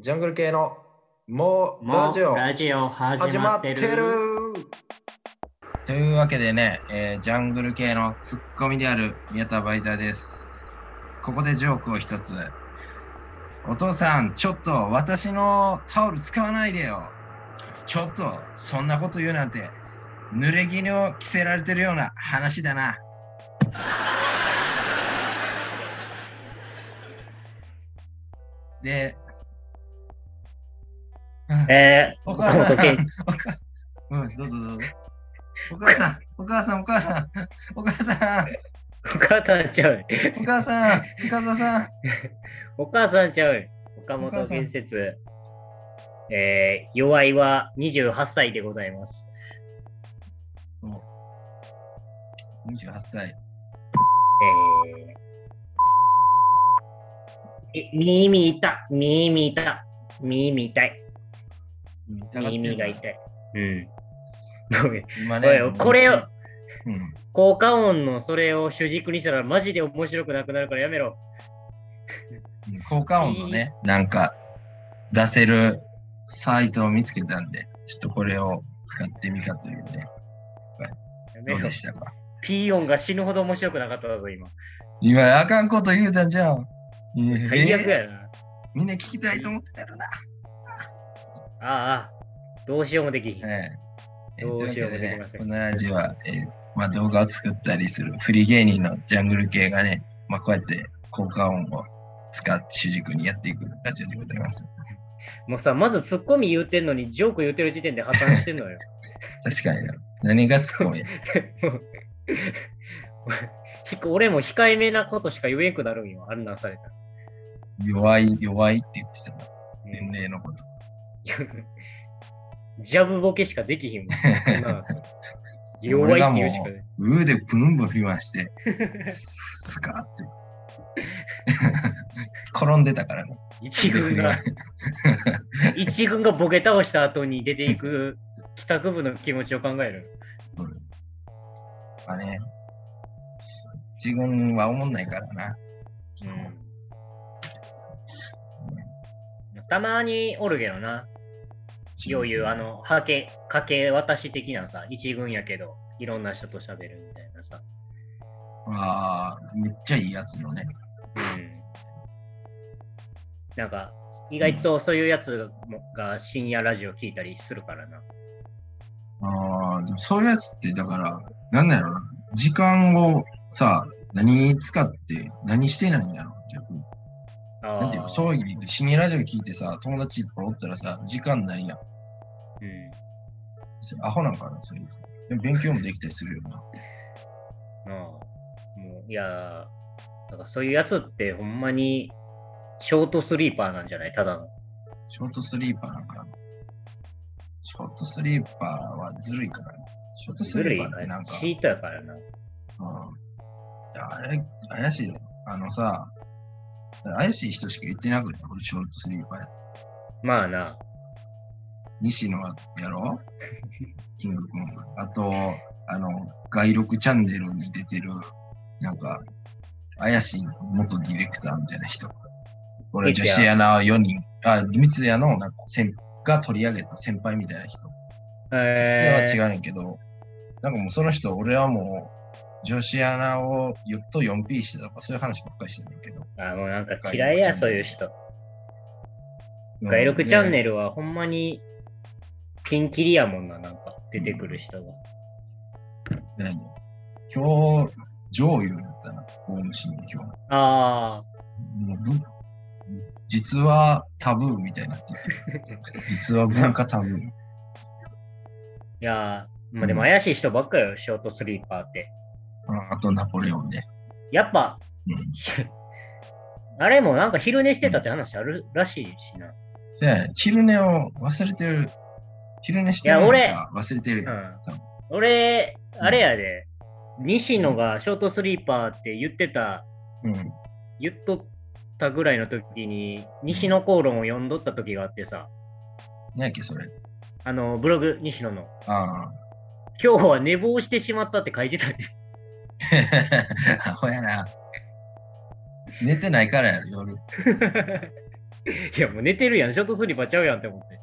ジャングル系のもうもラジオうラジオ始始まってる。というわけでね、えージャングル系のツッコミである宮田バイザーです。ここでジョークを一つ。お父さん、ちょっと私のタオル使わないでよ。ちょっと、そんなこと言うなんて、濡れ衣を着せられてるような話だな。で、えー、お母さん岡本健 お母うん、どうぞどうぞ。お母さん、お母さん、お母さん、お母さん、お母さんちゃう。お母さん、深澤さん。お母さんちゃう。岡本建設。えー、弱いは28歳でございます。もう28歳。えー、え耳痛、耳痛、耳痛い。耳が痛い。うん。ねこれを、うん。効果音のそれを主軸にしたらマジで面白くなくなるからやめろ。効果音のね、なんか出せるサイトを見つけたんで、ちょっとこれを使ってみたというね。どうで。したか？ピー音が死ぬほど面白くなかったぞ、今。今、あかんこと言うたんじゃん。最悪えーやな。みんな聞きたいと思ってたよな。ああどうしようもできひん。ええどうしようもできませんこのラジオは、えーまあ、動画を作ったりするフリー芸人のジャングル系がね、まあ、こうやって効果音を使って主軸にやっていくラジオでございます。もうさ、まずツッコミ言うてんのに、ジョーク言うてる時点で破綻してんのよ。確かにな。何がツッコミ 俺も控えめなことしか言えんくなるんよ、あんなんされたら。弱い、弱いって言ってたな。うん年齢のこと。ジャブボケしかできひんもん。弱いって言うしかね。上でブンブン振り回して、スカーって。転んでたからね。一軍が、一軍がボケ倒した後に出ていく帰宅部の気持ちを考える。うんまあね、自分は思んないからな。うん、たまにおるけどな。よう言う、あの、はけ、かけ渡し的なさ、一軍やけど、いろんな人と喋るみたいなさ。ああ、めっちゃいいやつのね。うん。なんか、意外とそういうやつもが深夜ラジオ聞いたりするからな。ああ、でもそういうやつって、だから、なんだろうな。時間をさ、何に使って、何してないんやろ、逆に。あなんていうの、そういう、深夜ラジオ聞いてさ、友達いっぱいおったらさ、時間ないやん。うん。アホなんかな、そいつ。でも勉強もできたりするよな。ああもう、いやー、だからそういうやつってほんまにショートスリーパーなんじゃない？ただの。ショートスリーパーなんかな。ショートスリーパーはずるいからね。ショートスリーパーってなんか、チートやからな。うん。あれ、怪しいよ。あのさ、怪しい人しか言ってなくて、俺ショートスリーパーやって。まあな。西野やろ？キング君。あと、あの、外録チャンネルに出てる、なんか、怪しい元ディレクターみたいな人。俺、女子アナ4人、あ、三ツ矢のなんか先が取り上げた先輩みたいな人。えー、では違うねんけど、なんかもうその人、俺はもう、女子アナをよっと 4P してたとか、そういう話ばっかりしてるんだけど。あ、もうなんか嫌いや、そういう人。外録チャンネル。ルはほんまにピンキリやもんな、なんか出てくる人が。で今日、上優だったな、大虫に今日。あもうぶ実はタブーみたいになってて、実は文化タブー。あ、いやー、まあでも怪しい人ばっかよ、ショートスリーパーって。ああとナポレオンで。やっぱ、うん。あれもなんか昼寝してたって話あるらしいしな。せやね昼寝を忘れてる。昼寝してるいや忘れてるやん。うん俺、あれやで、西野がショートスリーパーって言ってた、うん。言っとったぐらいの時に、西野口論を読んどった時があってさ、何やっけ、それ。あの、ブログ、西野の、あ今日は寝坊してしまったって書いてたんです。あ。アホやな。寝てないからやろ、夜。いや、もう寝てるやん。ショートスリーパーちゃうやんって思って。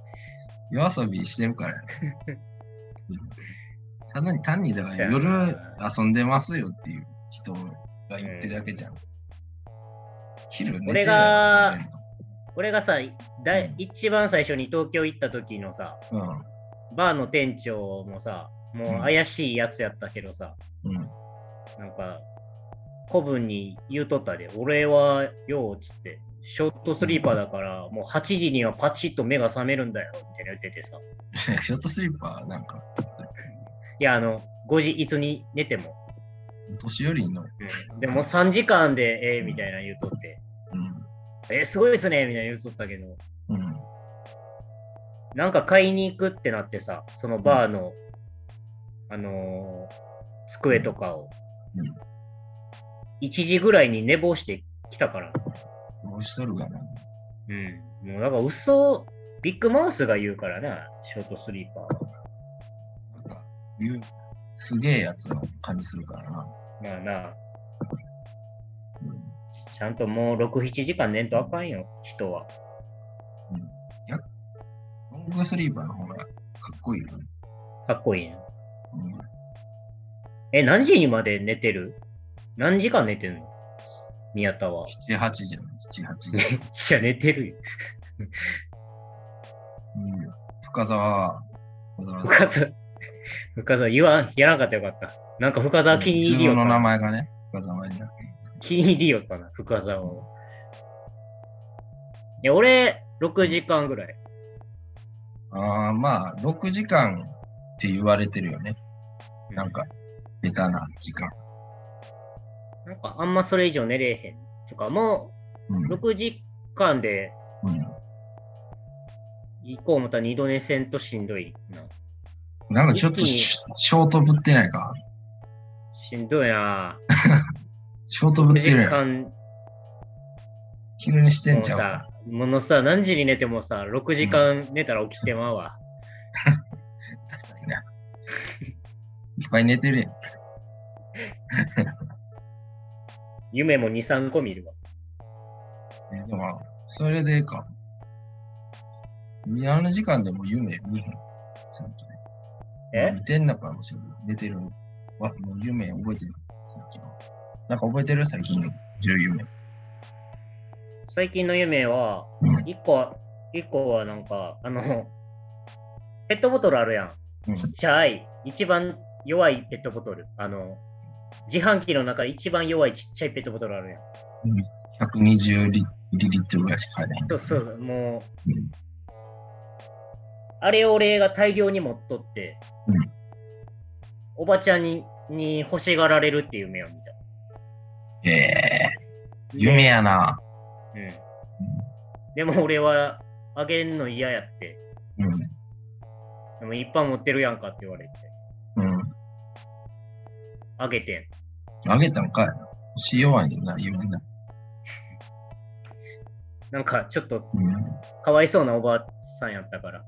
夜遊びしてるからやろ。う んただに単にだかそうやなら夜遊んでますよっていう人が言ってるだけじゃん。昼寝てる俺が俺がさ、だいうん一番最初に東京行った時のさ、うん。バーの店長もさ、もう怪しいやつやったけどさ、うん。なんか、古文に言うとったで、俺はようっつって、ショットスリーパーだから、もう8時にはパチッと目が覚めるんだよ、みたいな言っててさ。ショートスリーパーなんか、いや、あの、5時いつに寝ても。年寄りの、うん、でも3時間でええみたいな言うとって、うん。えすごいですねみたいな言うとったけど、うん。なんか買いに行くってなってさ、そのバーの、あのー机とかを、うん1時ぐらいに寝坊してきたから。どうしとるかな。うん。もうなんか嘘、ビッグマウスが言うからな、ショートスリーパーは。なんか、言う、すげえやつの感じするからな。まあな、うん。ちゃんともう6、7時間寝んとあかんよ、人は。うん。やロングスリーパーの方がかっこいいよね。かっこいいね。うん。え、何時にまで寝てる？何時間寝てんの？宮田は。7、8じゃん。7、8じゃん。めっちゃ寝てるよ。うん。深沢は、深沢深澤、深澤言わん、やらんかったらよかった。なんか深澤気に入りよった自分の名な。前がね、深沢に気に入りよったな、深澤を。いや、俺、6時間ぐらい。ああ、まあ、6時間って言われてるよね。なんか、ベタな時間。なんかあんまそれ以上寝れへん。とか、もうん。う6時間でうん、行こう思ったら二度寝せんとしんどいな。なんかちょっとシショートぶってないか？しんどいな。ショートぶ6時ってるやん。間昼にしてんもうちゃうさ、ものさ、何時に寝てもさ、6時間寝たら起きてまうわ。確かにな。いっぱい寝てるやん。夢も2、3個見るわ。えでも、それでか。あの時間でも夢見へん。さっきね。え？見てんのかもしれない。寝てる。わ、もう夢覚えてる。さっきの。なんか覚えてる？最近の10夢。最近の夢は、うん。1個は、一個はなんか、あの、ペットボトルあるやん。うんちっちゃい、一番弱いペットボトル。あの、自販機の中で一番弱いちっちゃいペットボトルあるやん。120リリリットルぐらいしか入らへん。そうそう、もう、うんあれを俺が大量に持っとって、うんおばちゃんにに欲しがられるっていう夢を見た。ええ夢やな。うん。でも俺はあげんの嫌やって。うん。でもいっぱい持ってるやんかって言われて。うん。あげてん。あげたんかいな。腰弱いな、夢な。なんかちょっとうん。かわいそうなおばあさんやったから。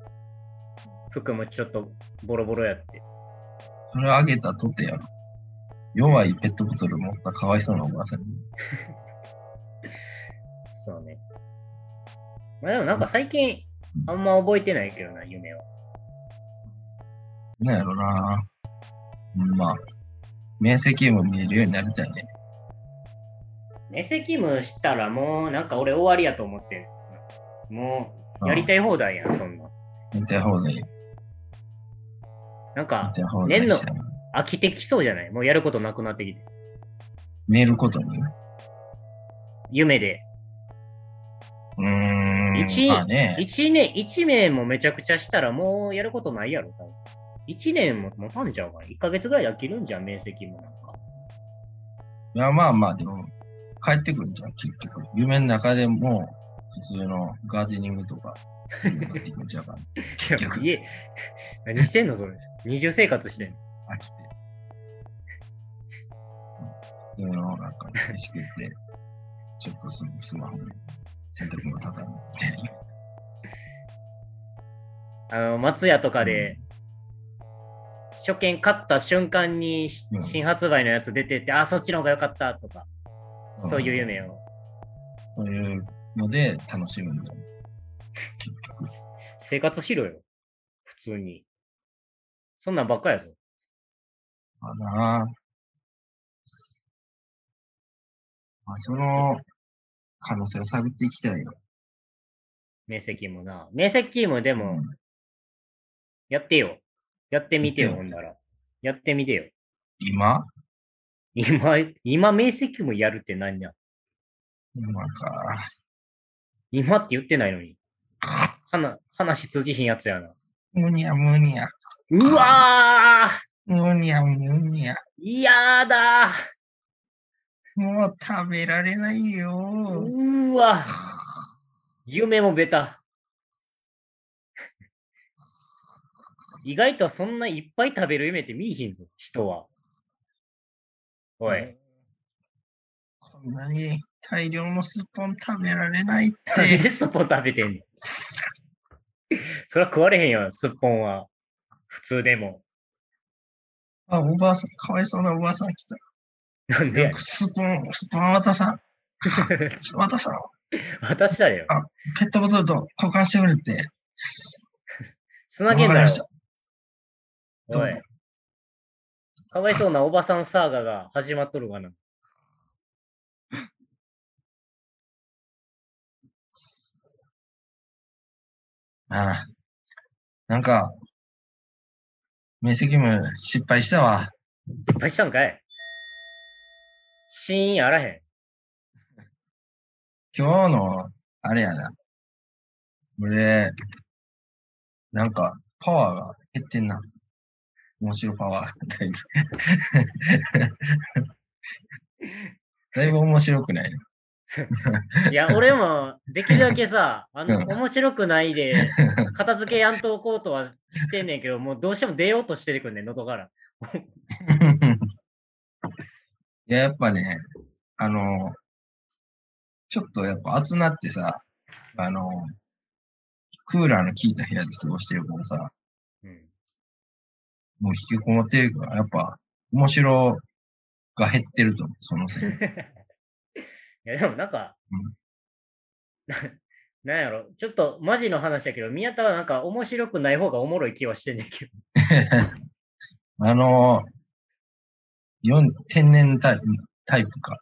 服もちょっとボロボロやって。それあげたとてやろ。弱いペットボトル持ったかわいそうなおばあさんに。そうね。まあでもなんか最近あんま覚えてないけどな、夢を。なんやろな。うんまあ、面積も見えるようになりたいね。メセキムしたらもうなんか俺終わりやと思ってん。もうやりたい放題やん、そんな。見た方がいい。見なんか。年の飽きてきそうじゃない？もうやることなくなってきて。見えることに。夢で。うーん。一まあね。一年、一年もめちゃくちゃしたらもうやることないやろ、多分。一年も持たんちゃうかな。一ヶ月ぐらいで飽きるんじゃん、面積もなんか。いや、まあまあ、でも、帰ってくるんじゃん、結局。夢の中でも、普通のガーデニングとか、そういうのができるんちゃうかな。何してんのそれ。二重生活してんの飽きて。うん普通の、なんか、飯食って、ちょっとススマホで洗濯物畳むみたいな。あの、松屋とかで、初見買った瞬間に新発売のやつ出てて、あ、そっちの方が良かったとか、そういう夢を。そういうので楽しむんだ。生活しろよ。普通に。そんなんばっかやぞ。かな。まあ、その可能性を探っていきたいよ。明晰夢な。明晰夢でも、うんやってよ。やってみてよ、ほんなら。やってみてよ。今？今、今、明晰夢やるって何や？今か。今って言ってないのに。話、話通じひんやつやな。むにゃむにゃ。うわむにゃむにゃ。ーやだもう食べられないよ。うーわ夢もベタ。意外とそんないっぱい食べる夢って見いひんぞ、人は。おい、こんなに大量のスッポン食べられないっなんでて。スッポン食べてんの？そりゃ食われへんよ、スッポンは。普通でも。あ、おばあさん、かわいそうなおばあさん来た。なんでスッポン、スッポン渡さん。渡さん。渡したらよ。ペットボトルと交換してくれって。つなげんなよ。どうぞ。。かわいそうなおばさんサーガが始まっとるがな。ああ。なんか、面積務失敗したわ。失敗したんかい？シーンあらへん。今日の、あれやな。俺、なんか、パワーが減ってんな。面白パワー。だいぶ。だいぶ面白くないね。いや、俺もできるだけさ、あの、うん面白くないで、片付けやんとこうとはしてんねんけど、もうどうしても出ようとしてくんねん、喉から。いや、やっぱね、あの、ちょっとやっぱ暑なってさ、あの、クーラーの効いた部屋で過ごしてるからさ、うん、もう引きこもってるから、やっぱ面白が減ってると思う、そのせいで。いや、でもなんか、うんな なんやろ、ちょっとマジの話だけど、宮田はなんか面白くない方がおもろい気はしてんねんけど。あの、天然タイプタイプか。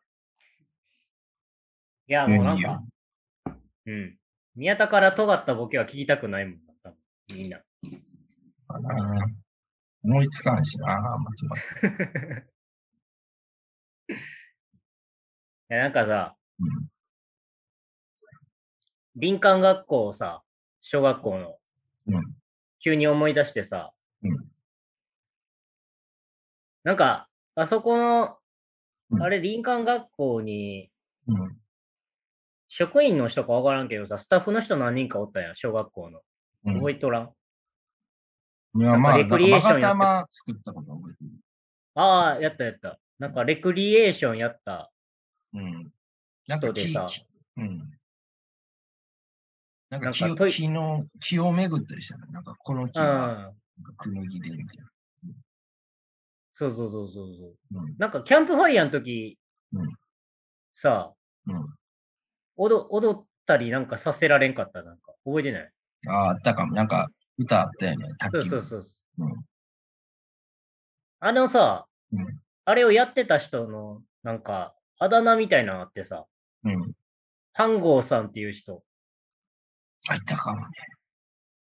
いや、もうなんか、うん。宮田から尖ったボケは聞きたくないもんみんな。かな。思いつかんしな。いや、なんかさ、うん。林間学校をさ、小学校の、うん。急に思い出してさ、うん。なんか、あそこの、うん。あれ、林間学校に、うん。職員の人かわからんけどさ、スタッフの人何人かおったやん、小学校の。うん。覚えとらん、いや、まあ、レクリエーションやったこと覚えてる。ああ、やったやった。なんか、レクリエーションやったうん。なんか人でさ、うん。なんかなんかトイ木の、木を巡ったりしたの。なんかこの木うん、はなんかクヌギでみたいな。そうそうそうそうそう。うん。なんか、キャンプファイヤーの時、うんさ、うん。踊踊ったりなんかさせられんかった、なんか。覚えてない？ああ、あったかも。なんか歌あったよね。卓球そうそうそう。うんあのさ、うんあれをやってた人の、なんか、あだ名みたいなのあってさ、うん。飯合さんっていう人。あ、いたかもね。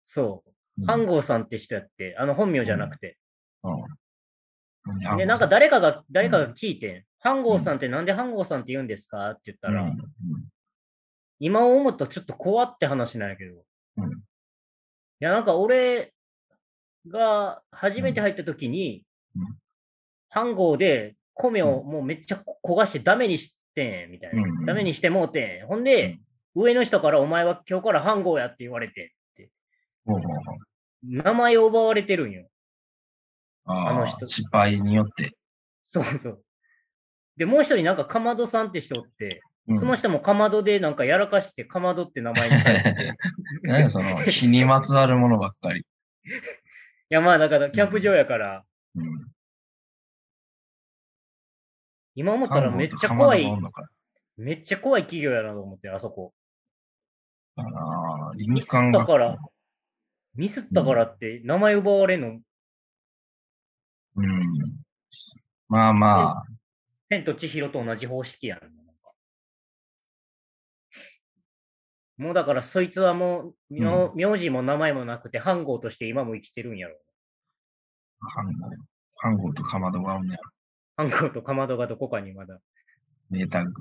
そうう。ん飯合さんって人やって、あの本名じゃなくて。うん。で、なんか誰かが、誰かが聞いて、飯合さんってなんで飯合さんって言うんですか？って言ったら、うん今思ったらちょっと怖って話なんやけど。うんいや、なんか俺が初めて入った時にうん、飯合で米をもうめっちゃ焦がしてダメにしてん、みたいな。うんダメにしてもうてん。ほんで、上の人からお前は今日から飯合やって言われてって。名前を奪われてるんよ。あの人失敗によって。そうそう。で、もう一人なんかかまどさんって人おって、うんその人もかまどでなんかやらかしてかまどって名前にされて 何やその、火にまつわるものばっかり。や、まあだからキャンプ場やから、うん。今思ったらめっちゃ怖いめっちゃ怖い企業やなと思って、あそこ。だなミスっ林間が。たから、ミスったからって名前奪われんの、うん。まあまあ、千と千尋と同じ方式やん。もうだからそいつはもう、名名字も名前もなくて、飯号として今も生きてるんやろ。飯号、飯号とかまどがおんねやろ。飯号とかまどがどこかにまだ。名タッグ。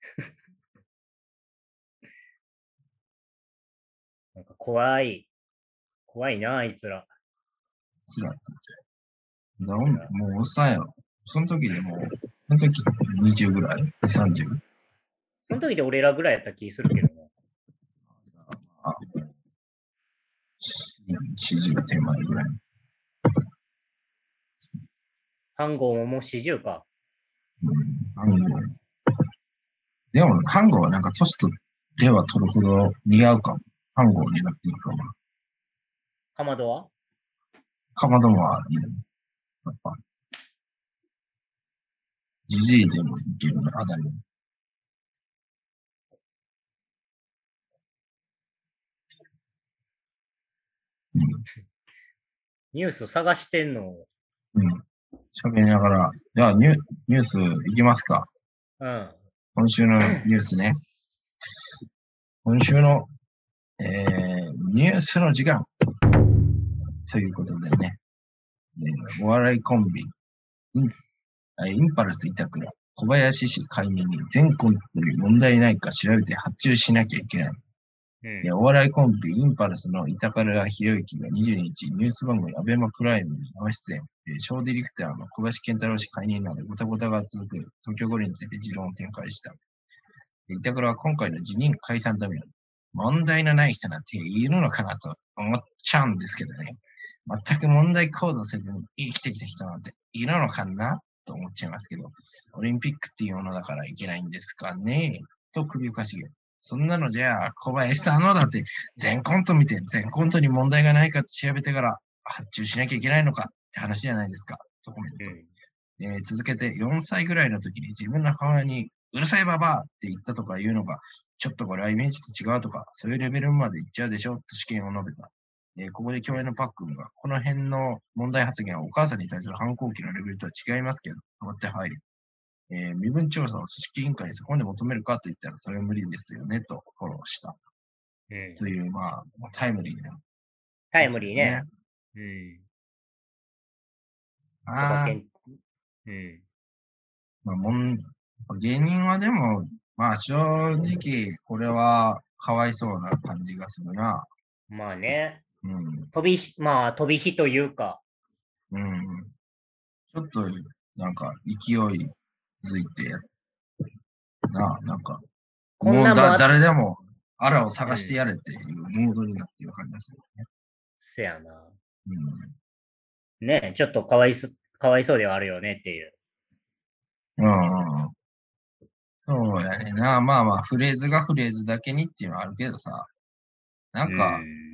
なんか怖い。怖いな、あいつら。つらって。だももうおっさんやろ。その時でもう、その時20ぐらい ?30? その時で俺らぐらいやった気するけどな。あ、40手前ぐらい。飯号ももう40か。うん、飯号。でも、飯号はなんか年取れば取るほど似合うかも。飯号になっていくかも。かまどは？かまどもはいいよ。やっぱ。じじいでもいけるね、あだに。ニュース探してんの？うん。喋りながら。じゃあニュ、ニュースいきますか。うん。今週のニュースね。今週の、えー、ニュースの時間。ということでね、えーお笑いコンビ、インあインパルス板倉、小林氏解任に全コントに問題ないか調べて発注しなきゃいけない。うんお笑いコンビ、インパルスの板倉博之が22日、ニュース番組アベマプライムに生出演、えーショーディレクターの小林健太郎氏解任などごたごたが続く東京五輪について持論を展開した。板倉は今回の辞任解散ために問題のない人なんているのかなと思っちゃうんですけどね。全く問題行動せずに生きてきた人なんているのかなと思っちゃいますけど、オリンピックっていうものだからいけないんですかねと首をかしげる。そんなのじゃあ、小林さんのだって全コント見て、全コントに問題がないかって調べてから発注しなきゃいけないのかって話じゃないですか。とコメント。うん。えー続けて4歳ぐらいの時に自分の母親にうるさいババアって言ったとか言うのが、ちょっとこれはイメージと違うとか、そういうレベルまで言っちゃうでしょと試験を述べた。えーここで共演のパックンが、この辺の問題発言はお母さんに対する反抗期のレベルとは違いますけど、終わって入る。えー身分調査を組織委員会にそこまで求めるかと言ったらそれは無理ですよねとフォローした。うん。という、まあ、タイムリーな、タイムリーね。。うん。ああ、うん。まあ、もん芸人はでも、まあ正直、これはかわいそうな感じがするな。まあね。うん。飛び火、まあ飛び火というか、うん。ちょっと、なんか、勢いづいてや、なあ、なんか、もうこんなんもあだ誰でも、あらを探してやれっていうモードになってる感じがするね。せやな。うん。ねちょっとかわいそ、かわいそうではあるよねっていう。うん。そうやねな。まあまあ、フレーズがフレーズだけにっていうのはあるけどさ、なんか、うん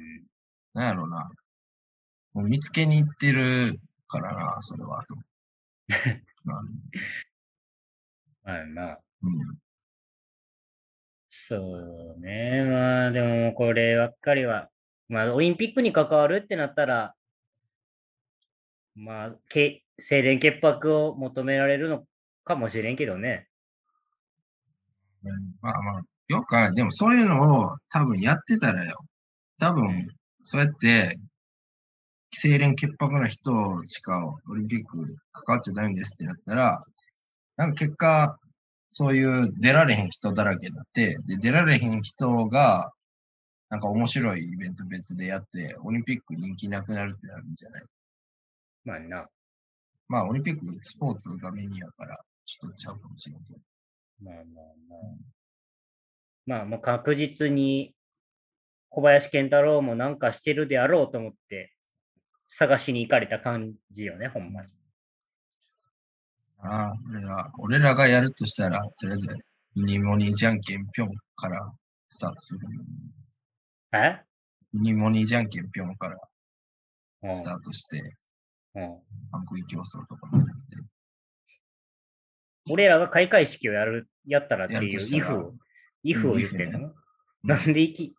なんやろな。もう見つけに行ってるからな、それは。と まあまあな。うん。そうね。まあでもこればっかりは、まあオリンピックに関わるってなったら、まあ、け清廉潔白を求められるのかもしれんけどね。うんまあまあ、よくでもそういうのを多分やってたらよ。多分、そうやって、清廉潔白な人しかオリンピック関わっちゃダメですってなったら、なんか結果、そういう出られへん人だらけになって、で、出られへん人が、なんか面白いイベント別でやって、オリンピック人気なくなるってなるんじゃない？まあな。まあ、オリンピックスポーツがメインやから、ちょっとちゃうかもしれんけど。まあまあまあ。まあもう確実に小林健太郎もなんかしてるであろうと思って探しに行かれた感じよね、ほんまに。ああ、俺ら、俺らがやるとしたら、とりあえず、ミニモニじゃんけんぴょんからスタートする。え？ミニモニじゃんけんぴょんからうん。スタートして、うん。パン食い競争とかもやって。俺らが開会式をやる、やったらっていう、イフを、イフを言ってんの？なんで意見、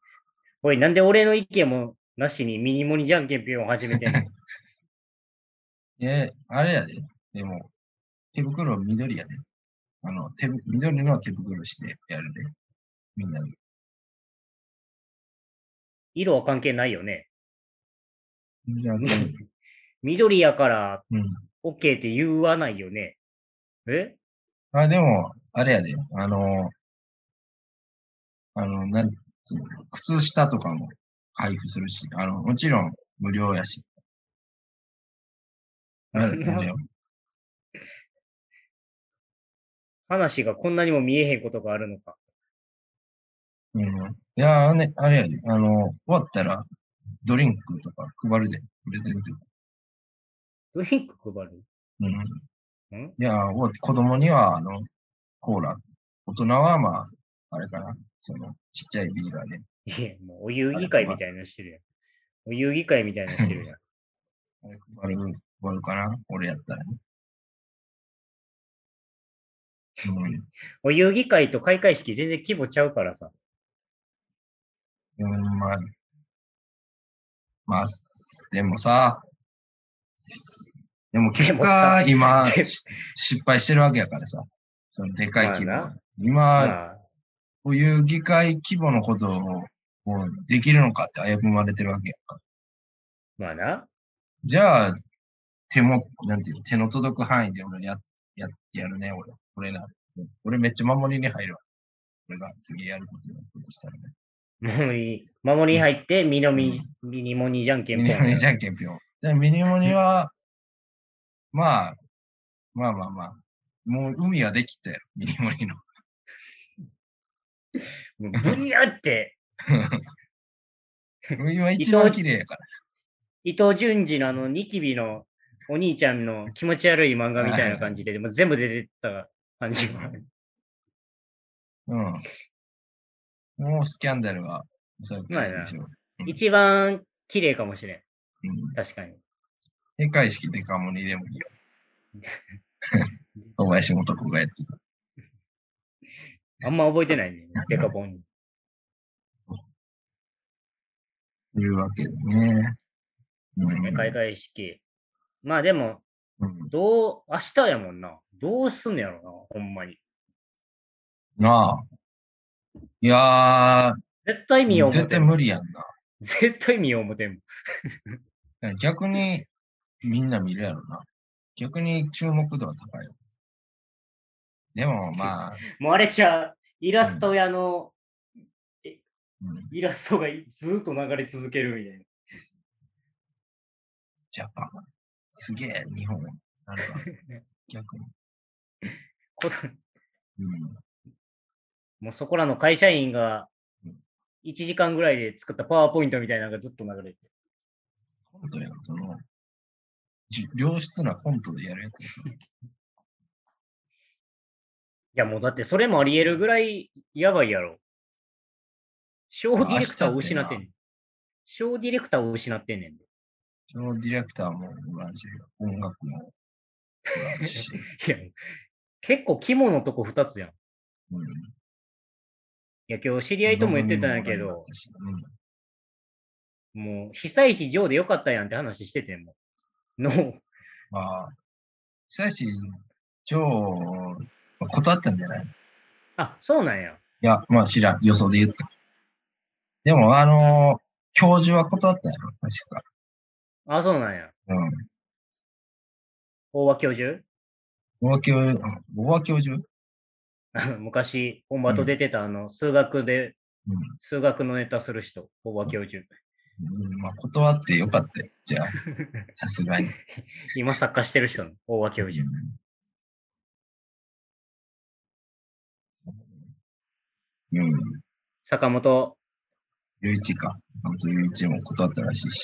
おい、なんで俺の意見もなしにミニモニじゃんけんぴょんを始めてんの？え、あれやで。でも、手袋緑やで。あの、手ぶ、緑の手袋してやるで。みんなで。色は関係ないよね。じゃあ、うん 緑やからうん。OK って言わないよね。え？あ、でも、あれやで。あの、あの、なん靴下とかも配布するし、あの、もちろん無料やし。ああれよ話がこんなにも見えへんことがあるのか。うん。いや、あね、あれやで。あの、終わったら、ドリンクとか配るで。プレゼント。ドリンク配る？うん。ん？いや、終わって子供には、あの、コーラ。大人は、まあ、あれかな。その、ちっちゃいビールはね。いや、もうお遊戯会みたいなのしてるやん。お遊戯会みたいなのしてるやん。あれ配る、配るかな。俺やったらね。うん。お遊戯会と開会式全然規模ちゃうからさ。うん、まあ、まあ、でもさ、でも結果、今、失敗してるわけやからさ、そのでかい規模。まあな今、まあ、こういう議会規模のことをもうできるのかって危ぶまれてるわけやから。まあな。じゃあ、手も、なんていうの、手の届く範囲で俺や、やってやるね、俺。俺な。俺めっちゃ守りに入るわ。俺が次やることになったとしたらね。守り、守りに入って、ミノミ、ミニモニじゃんけん。ミニモニじゃんけんぴょん。でミニモニは、まあ、まあまあまあ、もう海はできたよ、ミニモニの。もうブニャって、海は一番綺麗やから。伊藤淳二のあのニキビのお兄ちゃんの気持ち悪い漫画みたいな感じで、もう全部出てった感じがある。うん。もうスキャンダルは、そうまあなでしょ。一番綺麗かもしれん。うん。確かに。閉会式デカモニでもいいよ。小林元子がやってた。あんま覚えてないね。デカボン。と いうわけでね。うん。開会式。まあでも、うんどう、明日やもんな。どうすんのやろな、ほんまに。なあ。いや絶対見よー、う。絶対無理やんな。絶対見よう思てん。逆にみんな見るやろな。逆に注目度は高いよ。でも まあ、もうあれちゃう。イラスト屋のうん、イラストがずーっと流れ続けるみたいな。ジャパン。すげえ、日本。なんか、逆に。こうん。もうそこらの会社員がうん1時間ぐらいで作ったパワーポイントみたいなのがずっと流れて。コントやん、その、じ良質なコントでやるやつですよ。いやもうだってそれもあり得るぐらいやばいやろ。小ディレクターを失ってんねん。小ディレクターを失ってんねんで。そのディレクターもおらんし、音楽も。いや、結構肝のとこ2つやん。いうん。や、今日知り合いとも言ってたんやけどうん。もう久石譲でよかったやんって話しててんもん。の、まあ、久し超、断ったんじゃない？いあ、そうなんや。や、まあ知らん。予想で言った。でも、あの教授は断ったやろ、確か。あ、そうなんや。うん。大和教授？大和教授、大和教授あの昔、本場と出てたあの、数学で、うん数学のネタする人、大和教授。うん、まあ、断ってよかったよ。じゃあ、さすがに。今作家してる人の大和教授。うん。うん。坂本、ゆういちか。本当ゆういちも断ったらしいし。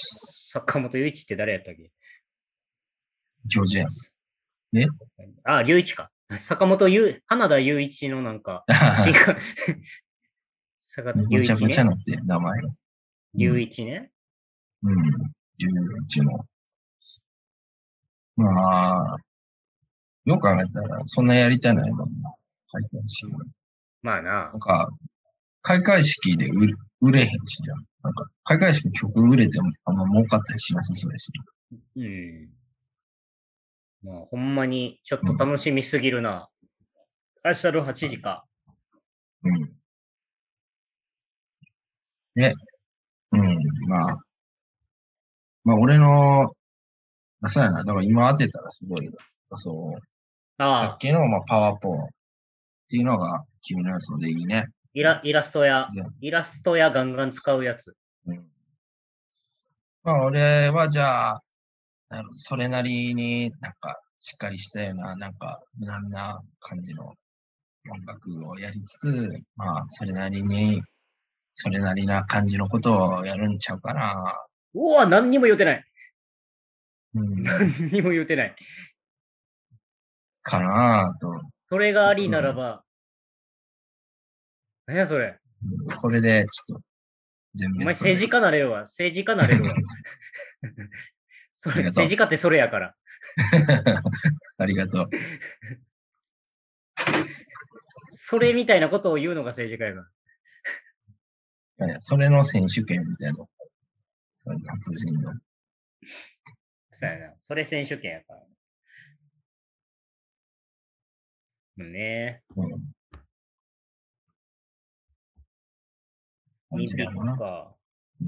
坂本雄一って誰やったっけ？教授やん。あ、隆一か。坂本雄、花田雄一のなんか、坂田雄ごちゃ一ね。ごちゃなって、名前が。雄一ね。うん。ゆういちも。まあ、よく考えたら、そんなやりたいのやもんな。書いてほしい。まあななん。か、開会式で売れ売れへんしじゃん。なんか、開会式の曲売れてもあんま儲かったりしなさそうですうん。まあ、ほんまにちょっと楽しみすぎるな。明日の8時か。うん。え、うん、まあ。まあ、俺の、あそうやな。だから今当てたらすごい、そう。さああ、っきの、まあ、パワーポーっていうのが君の予想でいいね。イライラストや、イラストやガンガン使うやつ。うん。まあ、俺はじゃあ、それなりになんか、しっかりしたような、なんか、無難な感じの音楽をやりつつ、まあ、それなりに、それなりな感じのことをやるんちゃうかな。うわ、何にも言うてない。うん、何にも言うてない。かなと。それがありならば、何やそれ。これで、ちょっと、全部。お前政治家なれるわ。政治家なれるわ。それ政治家ってそれやから。ありがとう。それみたいなことを言うのが政治家やから。それの選手権みたいな。その達人の。そうやな。それ選手権やから。うんね。うん。オリンピックか。うん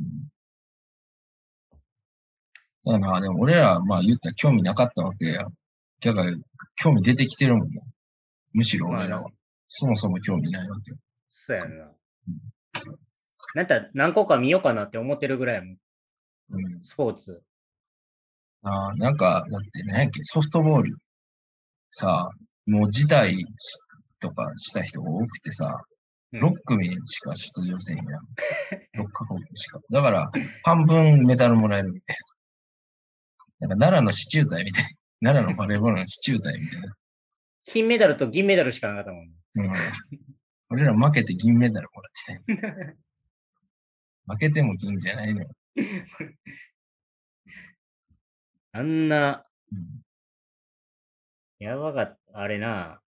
ただな、でも俺らはまあ言ったら興味なかったわけや。だから興味出てきてるもんね。むしろ俺らは。そもそも興味ないわけよ。そうやな。なんか何個か見ようかなって思ってるぐらいやもん。うん。スポーツ。あーなんか、だってね、ソフトボール、さ、もう辞退しとかした人が多くてさ、うん6組しか出場せへんやん。6カ国しか。だから、半分メダルもらえるみたいな。なんか奈良の支柱隊みたいな。奈良のバレーボールの支柱隊みたいな。金メダルと銀メダルしかなかったもん。うん。俺ら負けて銀メダルもらってたよ 負けても銀じゃないのよ。あんな、うんやばかった、あれな。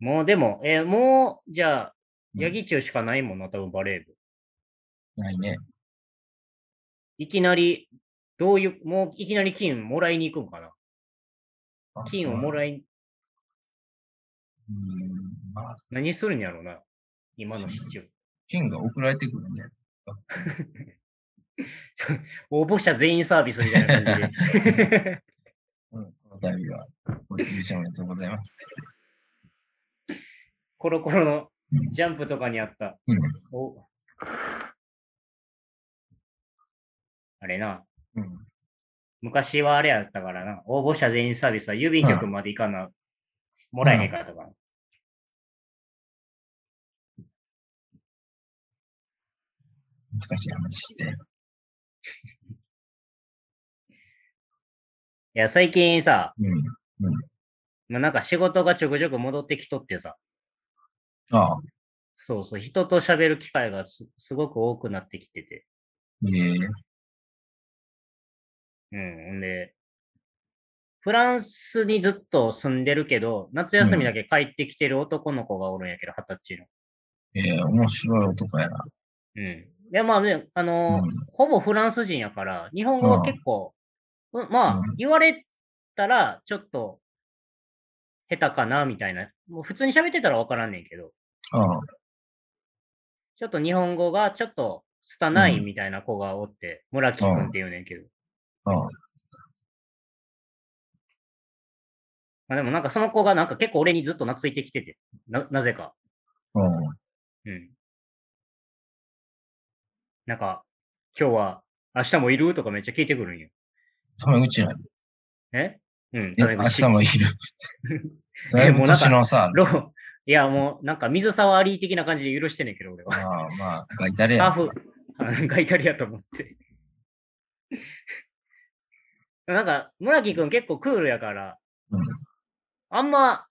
もうでも、えーもう、じゃあ、うんヤギ中しかないもんな、多分バレー部。ないね。いきなり、どういう、もういきなり金もらいに行くんかな。あ金をもらい、そううん、まあ、何するんやろうな。今のシチュー。金が送られてくるね。応募者全員サービスみたいな感じで。うん、この度は、ご優勝おめでとうございます。コロコロのうんジャンプとかにあった。うんおあれな。うん。昔はあれやったからな。応募者全員サービスは郵便局まで行かな、もらえへんからとか。難しい話して。いや、最近さ、うん。まあ、なんか仕事がちょくちょく戻ってきとってさ、ああ、そうそう、人と喋る機会がすすごく多くなってきてて。ええうん、ほんで、フランスにずっと住んでるけど、夏休みだけ帰ってきてる男の子がおるんやけど、二十歳の。ええ面白い男やな。うん。で、まあね、あのーうんほぼフランス人やから、日本語は結構、うんまあ、うん言われたら、ちょっと、下手かな、みたいな。もう普通に喋ってたらわからんねんけど、ああ、ちょっと日本語がちょっと、拙いうんみたいな子がおって、村木くんって言うねんけど。ああ、まあでもなんかその子がなんか結構俺にずっと懐いてきてて、な、なぜか。ああ、うん。なんか、今日は明日もいる？とかめっちゃ聞いてくるんよ。タメ口ない。え？うん。え、タメ口明日もいる。だいぶ年のさ、ロいや、もうなんか水沢リー的な感じで許してんねんけど、俺は。ああ、まあ、ガイタレや。ハーフ あがイタリアと思って。なんか、村木くん結構クールやから、うん。あんま、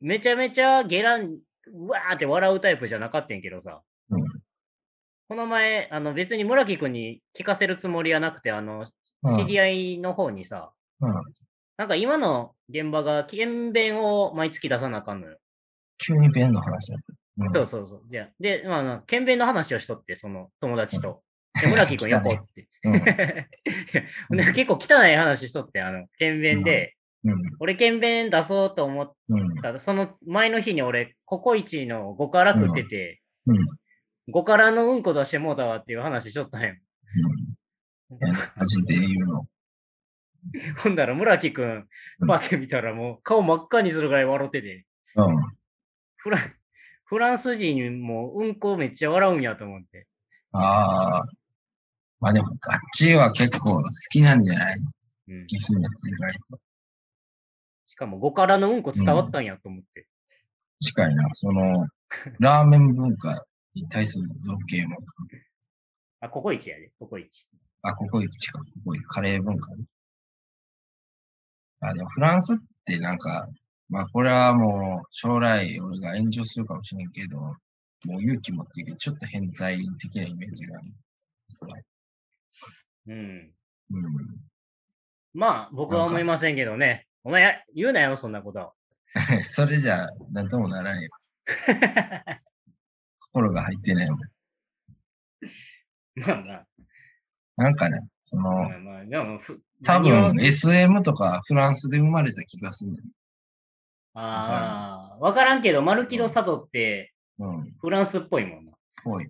めちゃめちゃゲラン、うわーって笑うタイプじゃなかったんやけどさ。うんこの前、あの別に村木くんに聞かせるつもりはなくて、あの、うん知り合いの方にさ、うん。なんか今の現場が検便を毎月出さなあかんのよ。急に弁の話だった。うんそうそうそう。じゃあで、まあまあ、検便の話をしとって、その友達と。で村木君横 って。うんで結構汚い話しとって、あの、検便で、うん俺検便出そうと思っうんた、その前の日に俺、ココイチの5辛食ってて、うん5辛のうんこ出してもうたわっていう話しとったんよ。うんマジで言うの？ほんだら村木君、パッて見たらもう顔真っ赤にするぐらい笑ってて、うん。フランフランス人もうんこめっちゃ笑うんやと思って。ああ。まあでも、あっちは結構好きなんじゃない？うん、下品なやつ意外と。しかも5辛のうんこ伝わったんやと思って。近いな。その、ラーメン文化に対する造形も。あ、ココイチやで、ココイチ。あ、ここ行く近く、ここ行くカレー文化ね。あ、でもフランスってなんか、まあこれはもう将来俺が炎上するかもしれんけど、もう勇気持っていけど、ちょっと変態的なイメージがある。そううん。うん。まあ、僕は思いませんけどね。お前、言うなよ、そんなこと。それじゃ、なんともならんよ。心が入ってないもん。まあまあ、なんかね、その、まあまあ、多分 SM とかフランスで生まれた気がするんだよ。ああ、わからんけど、マルキド・サドってうん、フランスっぽいもんな。ぽい。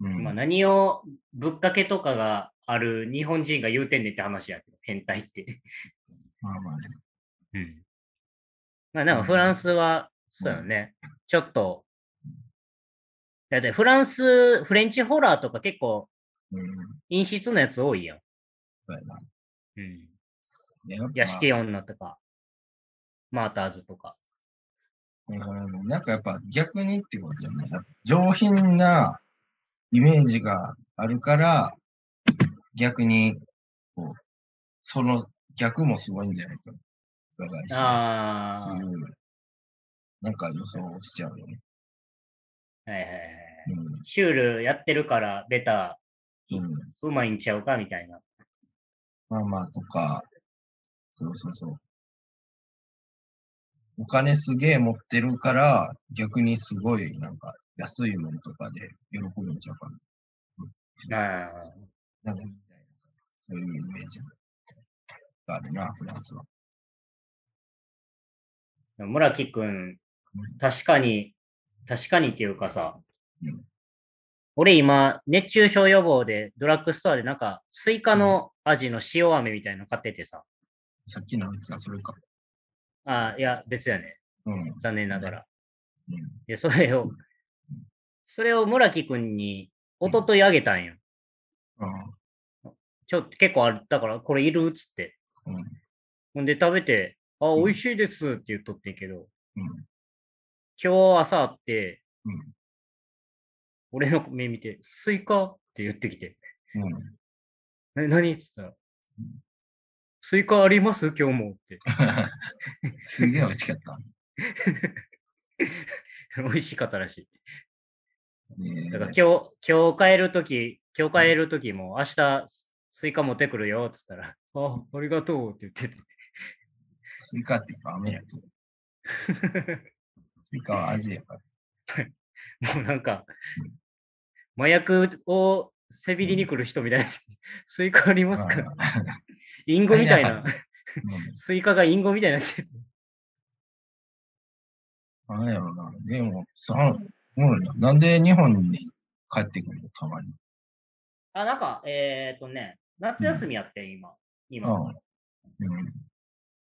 うん。まあ、何をぶっかけとかがある日本人が言うてんねんって話やけど、変態って。まあまあね。うん。まあ、なんかフランスは、そうよね。ちょっと、だってフランス、フレンチホラーとか結構うん。陰湿なやつ多いやん。そうやな。うん。屋敷女とか、マーターズとか。うんなんかやっぱ逆にってことだよね。やっぱ上品なイメージがあるから、逆に、こう、その逆もすごいんじゃないか。裏返しああ、っていう、なんか予想をしちゃうよね。はいはいはい。うん。シュールやってるからベタうん、うまいんちゃうかみたいな。まあまあとか、そうそうそう。お金すげえ持ってるから、逆にすごいなんか安いものとかで喜ぶんちゃうかな。あなんかみたいな、そういうイメージがあるな、フランスは。あ、村木くん、確かに、確かにっていうかさうん、俺今、熱中症予防でドラッグストアでなんか、スイカの味の塩飴みたいなの買っててさ。さっきのやつはそれか。あいや、別やね。うん。残念ながら。うん。で、それを、それを村木くんに、一昨日あげたんよ。うん。ちょっと結構あったから、これいるっつって。うん。ほんで食べて、あ、うん美味しいですって言っとってんけど、うん。今日朝会って、うん俺の目見て、スイカって言ってきて、うん。な何って言ったら、スイカあります？今日もって。すげえ美味しかった。美味しかったらしい。ねだから今日、今日帰るとき、今日帰るときも、明日スイカ持ってくるよって言ったら、あ、ありがとうって言ってスイカっていうか飴やけど。て。スイカは味やから。もうなんか、麻薬をせびりに来る人みたいな。スイカありますか？まインゴみたいな。スイカがインゴみたいな。なんやろな。でも、さ、もうなんで日本に帰ってくるの？たまに。あ、なんか、えっ、とね、夏休みやって、今。今。うん。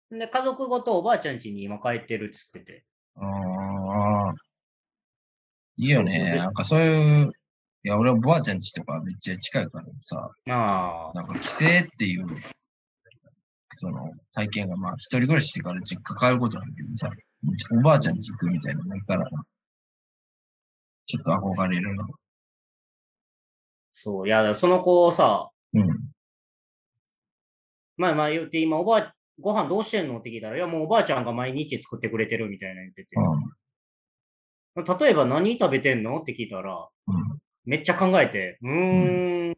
うん。で、家族ごとおばあちゃん家に今帰ってるっつってて。ああ。いいよね。なんかそういう、いや、俺はばあちゃん家とかめっちゃ近いからさ、ああ。なんか帰省っていう、その体験がまあ一人暮らししてから実家帰ることなんだけどさ、おばあちゃん家行くみたいなのないからな。ちょっと憧れるな。そう、いや、その子さ、うん。まあまあ言って今、おばあ、ご飯どうしてんの？って聞いたら、いやもうおばあちゃんが毎日作ってくれてるみたいな言ってて。例えば何食べてんの？って聞いたら、うん。うん。めっちゃ考えて、うーん、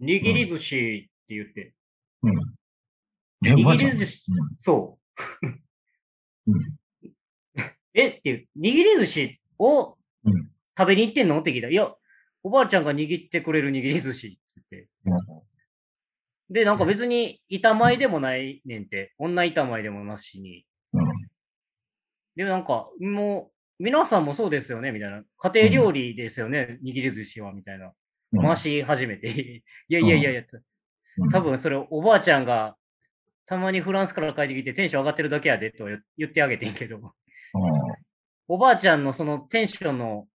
握り寿司って言って、うん。え、握り寿司、そう。うん。えっていう、握り寿司をうん。食べに行ってんの？って聞いたら、いや、おばあちゃんが握ってくれる握り寿司って言って。で、なんか別に板前でもないねんて、女板前でもなしに。うん。で、なんか、もう、皆さんもそうですよね、みたいな。家庭料理ですよね、握り寿司は、みたいな。うん。回し始めて。いやいやいやいや、うん。多分それおばあちゃんがたまにフランスから帰ってきてテンション上がってるだけやでとは言言ってあげてんけど、うんおばあちゃんのそのテンションの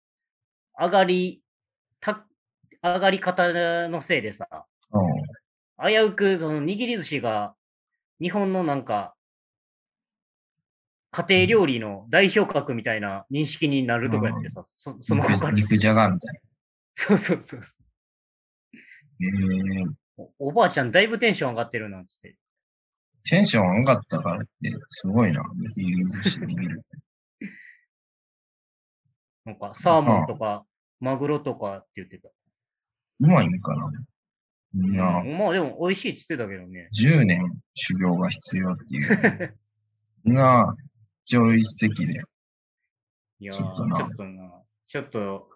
上がり、た上がり方のせいでさ、うん危うくその握り寿司が日本のなんか家庭料理の代表格みたいな認識になるとこやってさ、そその肉他肉じゃがみたいそうそうそうそな。えー、うお。おばあちゃんだいぶテンション上がってるなんつって。テンション上がったからって、すごいな。握り寿司握るって。なんかサーモンとかマグロとかって言ってた。うまいんかなみんな、うんまあでも美味しいって言ってたけどね。10年修行が必要っていう。みんな、上一席で。いやーちょっとなちょっとな、ちょっと、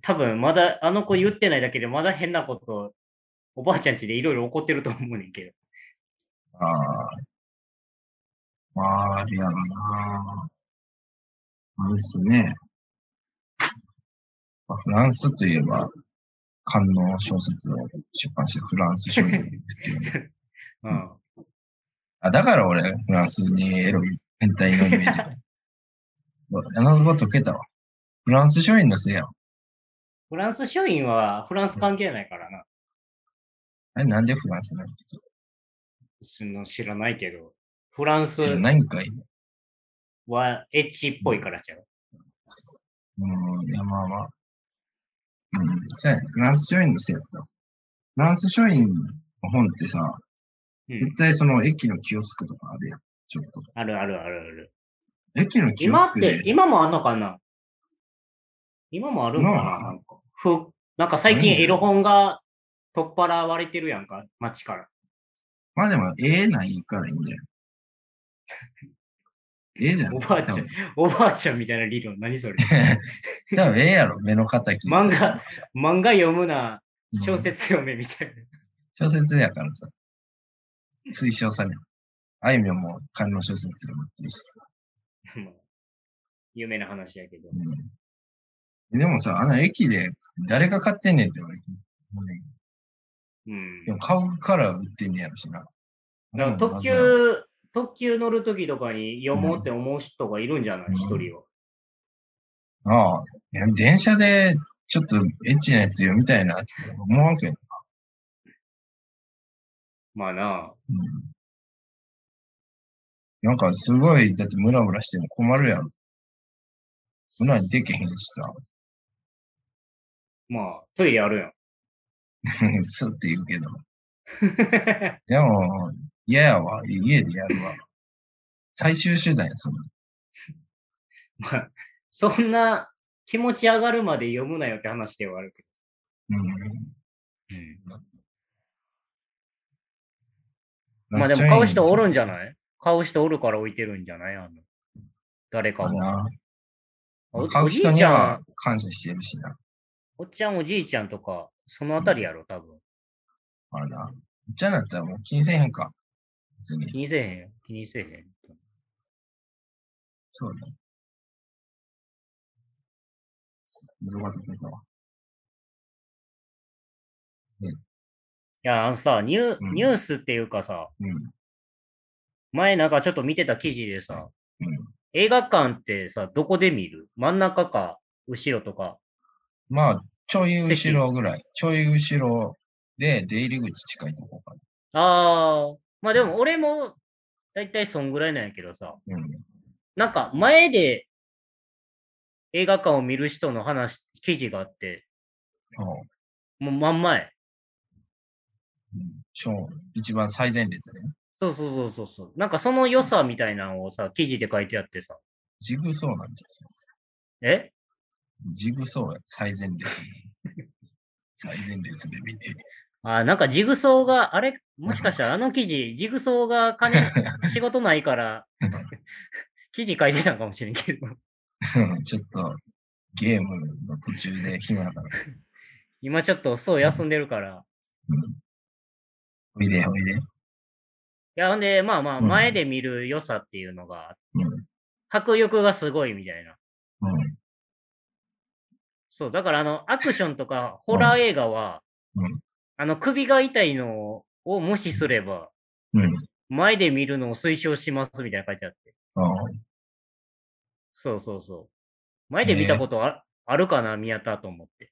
多分まだあの子言ってないだけでまだ変なこと、おばあちゃんちでいろいろ起こってると思うねんけど。ああ。まあ、あれやろな。あれですね。まあフランスといえば、官能小説を出版したフランス書院ですけど、ね、うん。あ、だから俺、フランスにエロい変態のイメージが。あの解けたわ。フランス書院のせいやわ。フランス書院はフランス関係ないからな。あれなんでフランスなのその知らないけど。フランス知らないんかい？はエッチっぽいからちゃう？うん、いや、まあまあ。うん、そうやね。フランス書院のせいやった。フランス書院の本ってさ、うん絶対その駅のキオスクとかあるやん。ちょっと。あるあるあるある。駅のキオ今っスクでて、、今もあんのかな？今もあるんかな？なんかふなんか最近エロ本が取っ払われてるやんか、街から。まあでも、ええないからいいんじゃない？ええじゃん。おばあちゃんおばあちゃんみたいな理論、何それ？多分ええやろ、目の敵。漫画 漫画読むな、うん小説読めみたい小説やからさ。推奨される。あいみょんも観音小説読むってるし。有名な話やけど。うん、でもさ、あの駅で誰が買ってんねんって言われて。うん。でも買うから売ってんねやろしな。だから特うん急、特急乗るときとかに読もうって思う人がいるんじゃない？うん一、人は。ああ。いや電車でちょっとエッチなやつ読みたいなって思わんけど。まあな、うん、なんかすごい、だってムラムラしても困るやろ。ムラにできへんしさ。まあ、トイレある スって言うけど。でも、嫌やわ。家でやるわ。最終手段や、その。まあ、そんな気持ち上がるまで読むなよって話ではあるけうん。ど。まあでも買う人おるんじゃない？買う人おるから置いてるんじゃない？あの誰かが。買うおじいちゃ人にはん、感謝してるしな。おっちゃんおじいちゃんとか、そのあたりやろ、多分。あれな。じゃなったらもう気にせえへんか。別に気。にせえへんよ。気にせえへん。そうね。図が解けたわ。いや、あのさ、ニュー、うんニュースっていうかさ、うん。前なんかちょっと見てた記事でさ、うん。映画館ってさ、どこで見る？真ん中か、後ろとか。まあ、ちょい後ろぐらい。ちょい後ろで出入り口近いとこかああ、まあでも俺も、だいたいそんぐらいなんやけどさ、な。うん。なんか前で映画館を見る人の話、記事があって、そう。もう真ん前。うん。超、一番最前列でね。そうそうそうそうそう。なんかその良さみたいなのをさ、記事で書いてあってさ。ジグソーなんですよ。え？ジグソーや、最前列で。最前列で見て。あーなんかジグソーが、あれもしかしたらあの記事、ジグソーが金、仕事ないから、記事書いてたんかもしれんけど、ちょっとゲームの途中で暇だから。今ちょっとそう休んでるから。うん。おいで、おいで。いや、ほんで、まあまあ、うん前で見る良さっていうのが、うん。迫力がすごいみたいな。うん。そう、だからあの、アクションとかホラー映画は、うんあの、首が痛いのを無視すれば、うん。前で見るのを推奨しますみたいな書いてあって。そうそうそう。前で見たことあ,、あるかな、宮田と思って。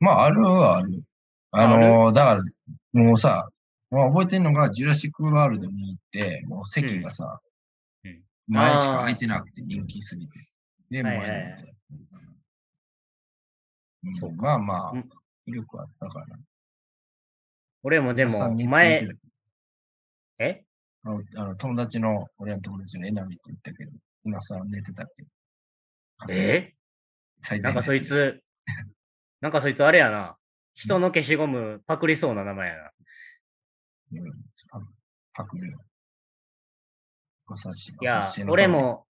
まあ、あるはある。あのーだから、もうさ、もう覚えてんのが、ジュラシックワールドに行って、もう席がさ、うんうん前しか空いてなくて人気すぎて。で、はい前はいはいで見て。そううんまあ威力あったからな。俺もでも前え？あのあの友達の、俺の友達のエナミって言ったけど、今さ、寝てたっけ？え？なんかそい列つ、なんかそいつあれやな。人の消しゴムパクりそうな名前やな。うんパパクる。いや俺。も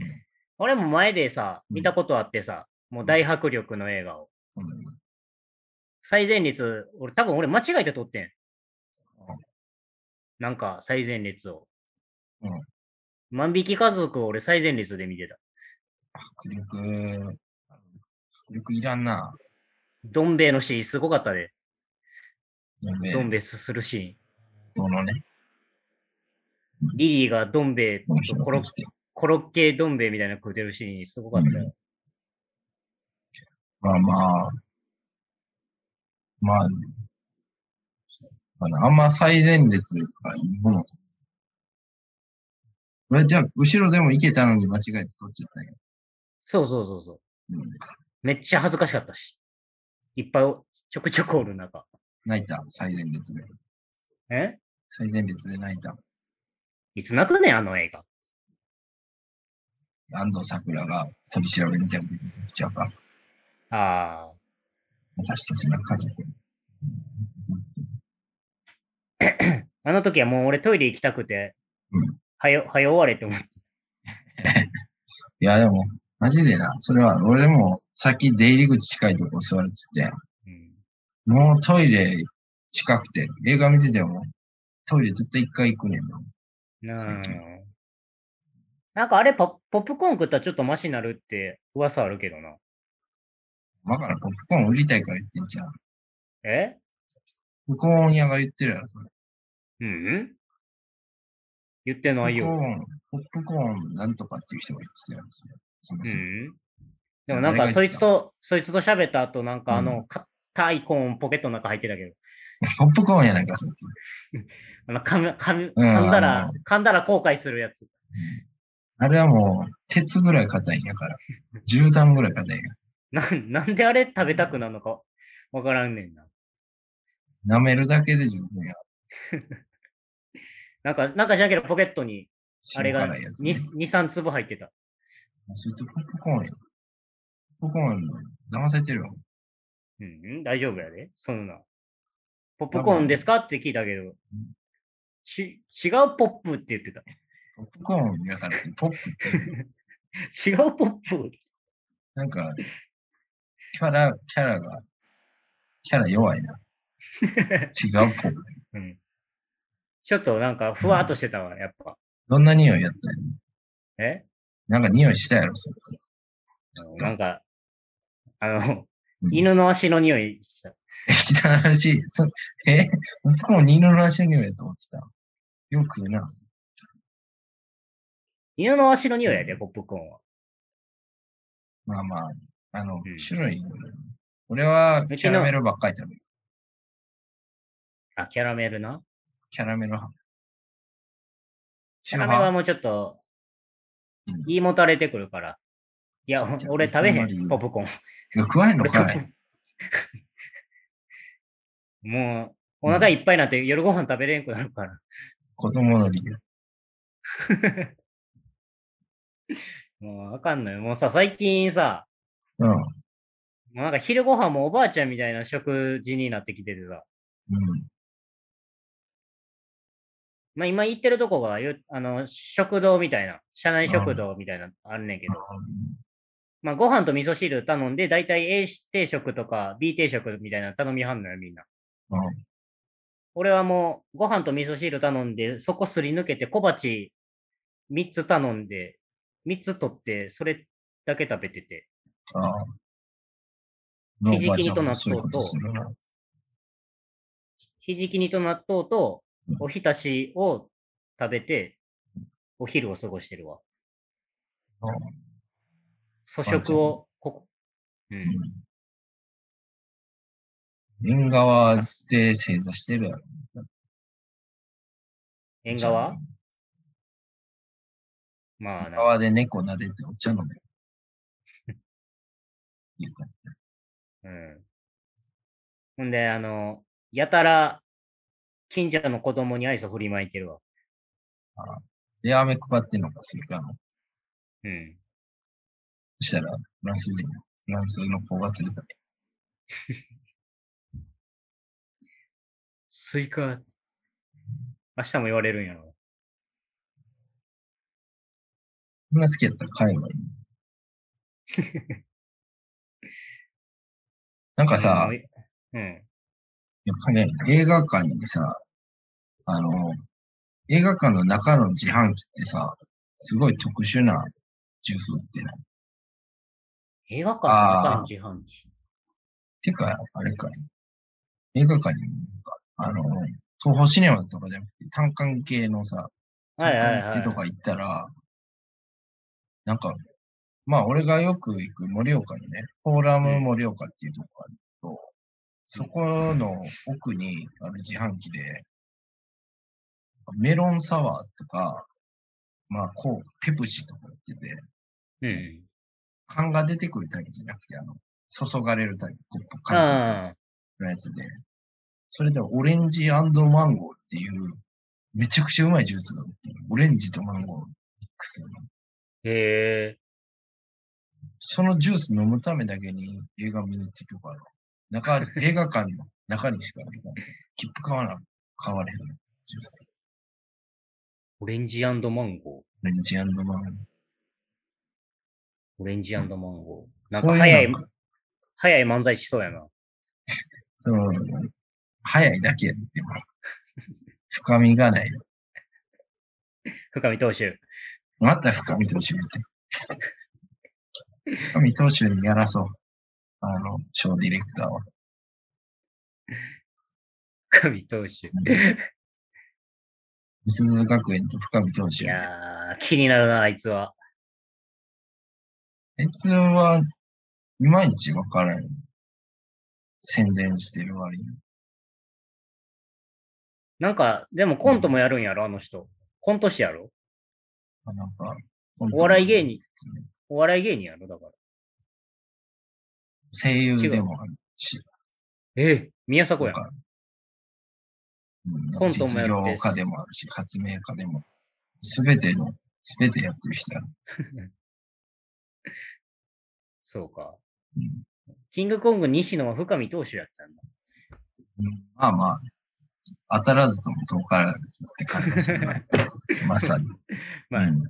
うん、俺も前でさ、うん見たことあってさ、もう大迫力の映画を。うん最前列、俺多分俺間違えて撮ってんうん。なんか最前列を。うん万引き家族を俺最前列で見てた。迫力、迫力いらんな。どん兵衛のシーンすごかったで。どん兵衛すするシどのね、ーン。リリーがどん兵衛とコロッケどん兵衛みたいなの食うてるシーンすごかったよ。まあまあ、まあ、あのあんま最前列がいいもの。えじゃあ、後ろでも行けたのに間違えて取っちゃったんや。そうそうそうそう。うん、めっちゃ恥ずかしかったし。いっぱいおちょくちょくおる中。泣いた、最前列で。え？最前列で泣いた。いつ泣くねん、あの映画。安藤サクラが取り調べみたいなの来ちゃうから、ああ。私たちの家族。あの時はもう俺トイレ行きたくて、うんはよ、はよ終われって思って。いや、でも、マジでな、それは、俺も、さっき出入り口近いとこ座れてて、うん、もうトイレ近くて、映画見てても、トイレ絶対一回行くねんな。ななんかあれポ、ポップコーン食ったらちょっとマシになるって噂あるけどな。だからポップコーン売りたいから言ってんじゃん。え？ポップコーン屋が言ってるやろ、それ。うん？うん言ってポッないよ。プコーン、ポップコーンなんとかっていう人が言ってたやろ、それ。そのう説んでもなんかそいつ、と、そいつと喋った後、なんかあの、硬いコーンポケットの中入ってたけど、ポップコーンやないか、そいつ。あの噛み噛噛んだら噛んだら後悔するやつ。あれはもう、鉄ぐらい硬いんやから。絨毯ぐらい硬いんや。な なんであれ食べたくなるのかわからんねんな。舐めるだけで十分や。なんか、なんか知らんけど、ポケットに、あれが塩辛いやつね、2、2 3粒入ってた。そいつポップコーンや。ポップコーン騙されてるよ。うん、うん、大丈夫やで。そんな。ポップコーンですかって聞いたけど、ち、違うポップって言ってた。ポップコーンやからポップ 違うポップなんか、キャラ、キャラが、キャラ弱いな。違うポップ。うん。ちょっとなんか、ふわっとしてたわ、やっぱ。どんな匂いやったんやえ？なんか匂いしたやろ、そいつ。なんか、あの、うん犬の足の匂いした。汚い話、そえ？ポップコーンに犬の足の匂いやと思ってた。よくな。犬の足の匂いやで、ポップコーンは。まあまあ、あの、ん種類。俺はキャラメルばっかり食べる。あ、キャラメルな。キャラメル派。キャラメルはもうちょっとうん、言いもたれてくるから。いや俺食べへん、ポップコーン。食わへんのかい。べもう、お腹いっぱいになって夜ご飯食べれんくなるから。子供の理由。もうあかんのよ。もうさ、最近さ、うん。もうなんか昼ご飯もおばあちゃんみたいな食事になってきててさ。うん。まあ今行ってるとこがゆ、あの、食堂みたいな、社内食堂みたいな、あるねんけど、まあご飯と味噌汁頼んで、だいたい A 定食とか B 定食みたいなの頼みはんのよ、みんな。うん俺はもうご飯と味噌汁頼んで、そこすり抜けて小鉢3つ頼んで、3つ取って、それだけ食べてて。ああ。ひじき煮と納豆とひじき煮と納豆とうんおひたしを食べて、お昼を過ごしてるわ。うん粗食を、ここ、うん。縁側で正座してるやろ。縁側？まあ側で猫撫でてお茶飲め。よかった。うん。ほんで、あの、やたら、近所の子供に愛想振りまいてるわ。で、飴配ってんのかするかの。うん。そしたら、フランス人、フランスの子が連れた。スイカ。明日も言われるんやろ。そんな好きやったら買えばいい。なんかさ、うんいうん。やね映画館にさ、あの、映画館の中の自販機ってさ、すごい特殊なジュース売ってない？映画館の中の自販機？てか、あれか、映画館に、あの、東宝シネマズとかじゃなくて、単館系のさ、はいはいはいとか行ったら、なんか、まあ、俺がよく行く盛岡にね、フォーラム盛岡っていうとこがあると、そこの奥にある自販機で、メロンサワーとか、まあ、こう、ペプシとか売ってて、うん。缶が出てくるタイプじゃなくて、あの、注がれるタイプ、コップ、缶。のやつで、それでオレンジマンゴーっていう、めちゃくちゃうまいジュースが売ってる。オレンジとマンゴーミックスの。へえ。そのジュース飲むためだけに映画見に行ってるとこある。中、映画館の中にしかないか切符買わな、買われへんの。ジュース。オレンジマンゴー。オレンジマンゴー。オレンジマンゴー。なんか早いなんか、早い漫才しそうやな。その、早いだけやも。深みがない。深見投手。また深み投手見て。深み投手にやらそう。あの、ショーディレクターは。深見投手。みすず学園と深見投手い。やー、気になるな、あいつは。あいつは、いまいちわからん。宣伝してる割に。なんか、でもコントもやるんやろ、あの人。コント師やろあなんか、お笑い芸人。お笑い芸人やろだから。声優でもあるし、え宮迫やコントもやって実業家でもあるし、発明家でも、すべての、すべてやってる人やる。そうか。うんキングコング西野は深見投手やったんだ。うんまあまあ、当たらずとも遠からずって感じですね。まさに。まあ、うんうん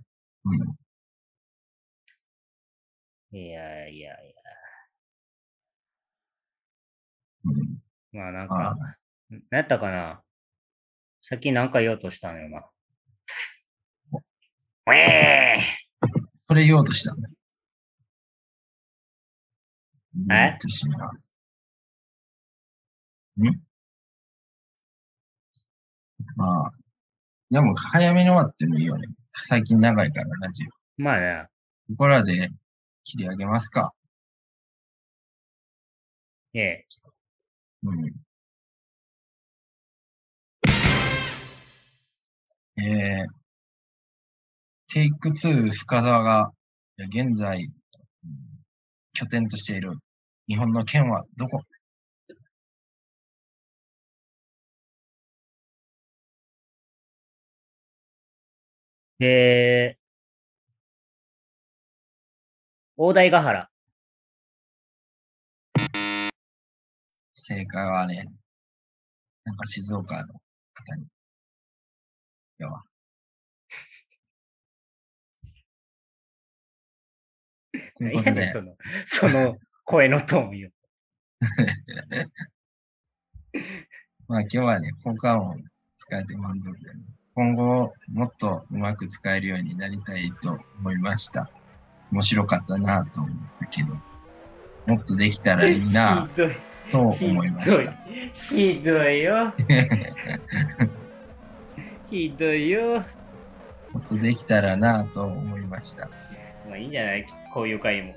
いやいやいや。うんまあなんあか、なんやったかな。さっきなんか言おうとしたのよな。ウェーそれ言おうとしたね。え。ん？まあ、でも早めに終わってもいいよね。最近長いから、ラジオ。まあね、ここらで切り上げますか。ええ。うん。えー、テイク2深沢が現在、うん拠点としている日本の県はどこ？で、大台ヶ原。正解はね、なんか静岡の方に。今日は。ということで、何やねんその、その声のトーンよ。まあ今日はね、効果音使えて満足で、今後もっとうまく使えるようになりたいと思いました。面白かったなと思ったけど、もっとできたらいいな。と思いました。ひどいよ。ひどいよ。もっとできたらなと思いました。まあいいんじゃないこういう回も。